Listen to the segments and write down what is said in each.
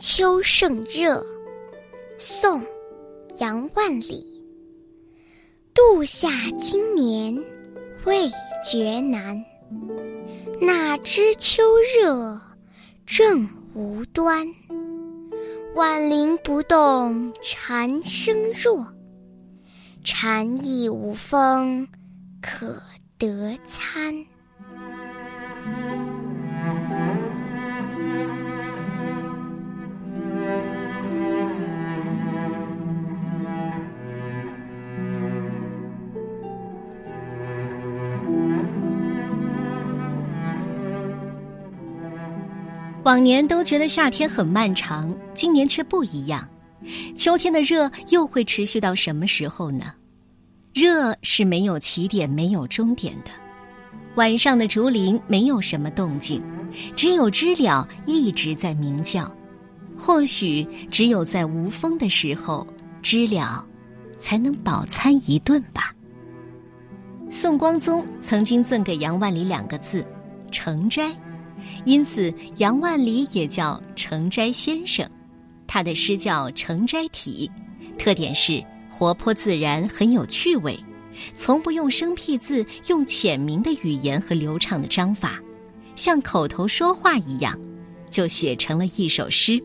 秋盛热，宋·杨万里。度夏今年未觉难，哪知秋热正无端。万林不动蝉声弱，蝉翼无风可得餐。往年都觉得夏天很漫长，今年却不一样。秋天的热又会持续到什么时候呢？热是没有起点、没有终点的。晚上的竹林没有什么动静，只有知了一直在鸣叫。或许只有在无风的时候，知了才能饱餐一顿吧。宋光宗曾经赠给杨万里两个字：成斋。因此，杨万里也叫诚斋先生。他的诗叫《诚斋体》，特点是活泼自然，很有趣味，从不用生僻字，用浅明的语言和流畅的章法，像口头说话一样，就写成了一首诗。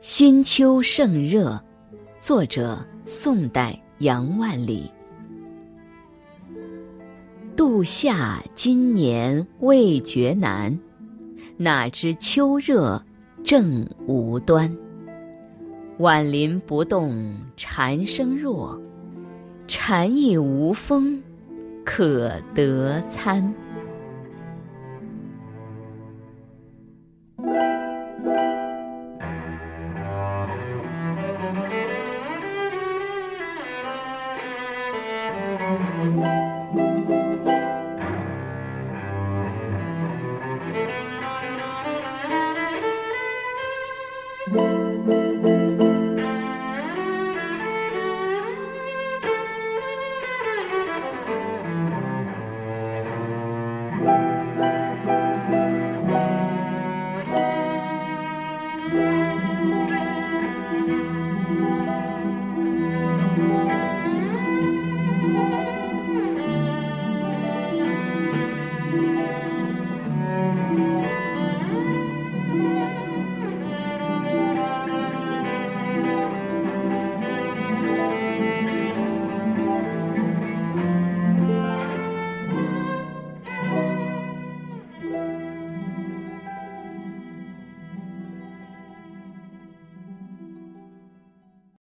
新秋盛热，作者宋代杨万里。度夏今年未觉难，哪知秋热正无端。晚林不动蝉声弱，蝉翼无风可得餐。